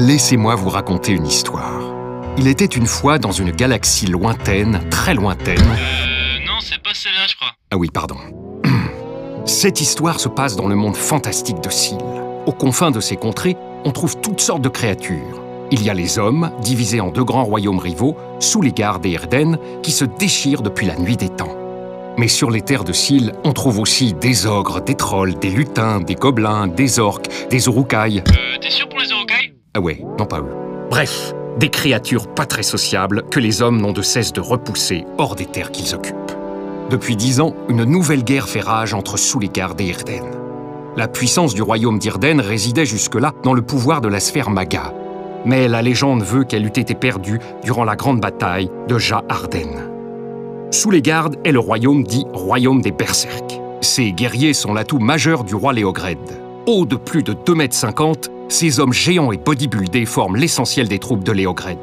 Laissez-moi vous raconter une histoire. Il était une fois dans une galaxie lointaine, très lointaine. Euh, non, c'est pas celle-là, je crois. Ah oui, pardon. Cette histoire se passe dans le monde fantastique de Syl. Aux confins de ces contrées, on trouve toutes sortes de créatures. Il y a les hommes, divisés en deux grands royaumes rivaux, sous les gardes et Erden, qui se déchirent depuis la nuit des temps. Mais sur les terres de Syl, on trouve aussi des ogres, des trolls, des lutins, des gobelins, des orques, des urukai. Euh, t'es sûr pour les Ah ouais, non pas eux. Bref, des créatures pas très sociables que les hommes n'ont de cesse de repousser hors des terres qu'ils occupent. Depuis dix ans, une nouvelle guerre fait rage entre Soulégard et Irden. La puissance du royaume d'Irden résidait jusque-là dans le pouvoir de la sphère Maga. Mais la légende veut qu'elle eût été perdue durant la grande bataille de Ja Arden. Soulégard est le royaume dit royaume des berserks. Ces guerriers sont l'atout majeur du roi Léogred. Haut de plus de 2,50 m, ces hommes géants et bodybuildés forment l'essentiel des troupes de Léogred.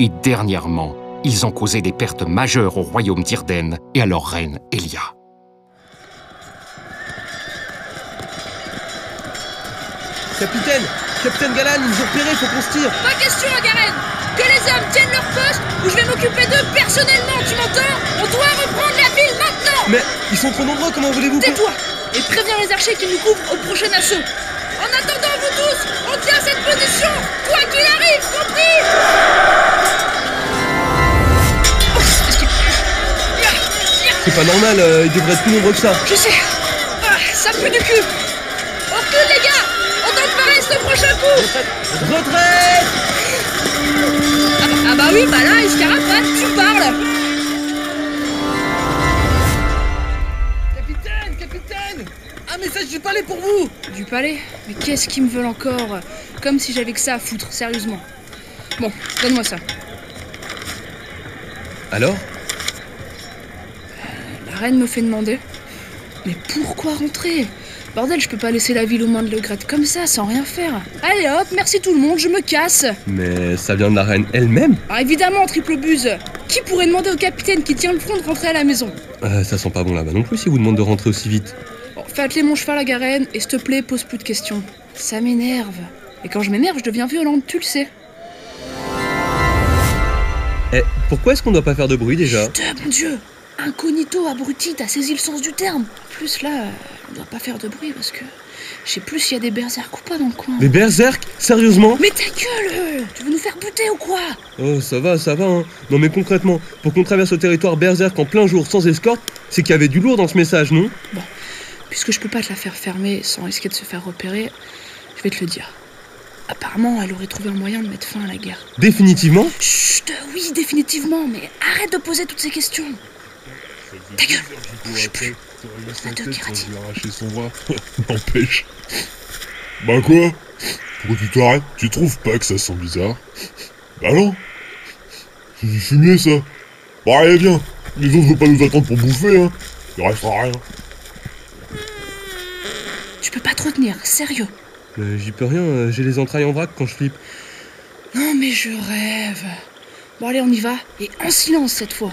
Et dernièrement, ils ont causé des pertes majeures au royaume d'Irden et à leur reine Elia. Capitaine Capitaine Galan, ils nous ont repérés, faut qu'on se tire Pas question, Garen Que les hommes tiennent leur poste ou je vais m'occuper d'eux personnellement, tu m'entends? On doit ils sont trop nombreux, comment voulez-vous Tais-toi Et préviens les archers qui nous couvrent au prochain assaut. En attendant, vous tous, on tient cette position Quoi qu'il arrive, compris C'est pas normal, euh, ils devraient être plus nombreux que ça. Je sais. Ah, Ça pue du cul. On recule, les gars On tente pareil ce prochain coup. Retraite. Ah bah, ah bah oui, bah Un message du palais pour vous Du palais Mais qu'est-ce qu'ils me veulent encore Comme si j'avais que ça à foutre, sérieusement. Bon, donne-moi ça. Alors? La reine me fait demander. Mais pourquoi rentrer? Bordel, je peux pas laisser la ville aux mains de Legrette comme ça, sans rien faire. Allez hop, merci tout le monde, je me casse Mais ça vient de la reine elle-même? Alors évidemment, triple buse Qui pourrait demander au capitaine qui tient le front de rentrer à la maison? Euh, Ça sent pas bon là-bas non plus si vous demande de rentrer aussi vite. Bon, fais atteler mon cheval à Garenne, et s'il te plaît, pose plus de questions. Ça m'énerve. Et quand je m'énerve, je deviens violente, tu le sais. Eh, pourquoi est-ce qu'on doit pas faire de bruit déjà? Putain, mon dieu Incognito, abruti, t'as saisi le sens du terme. En plus, là, on doit pas faire de bruit parce que je sais plus s'il y a des berserks ou pas dans le coin. Des berserk Sérieusement? Mais ta gueule euh, Tu veux nous faire buter ou quoi? Oh, ça va, ça va, hein. Non mais concrètement, pour qu'on traverse le territoire berserk en plein jour sans escorte, c'est qu'il y avait du lourd dans ce message, non? Puisque je peux pas te la faire fermer sans risquer de se faire repérer, je vais te le dire. Apparemment, elle aurait trouvé un moyen de mettre fin à la guerre. Définitivement Chut, oui, définitivement, mais arrête de poser toutes ces questions. Ta gueule Bouge plus La deux kératines. lui arracher son bras. N'empêche. Bah quoi Pourquoi tu t'arrêtes Tu trouves pas que ça sent bizarre Bah non C'est du fumier ça Bah allez viens Les autres vont pas nous attendre pour bouffer hein Il restera rien Tu peux pas te retenir, sérieux. J'y peux rien, euh, j'ai les entrailles en vrac quand je flippe. Non mais je rêve. Bon allez, on y va, et en silence cette fois.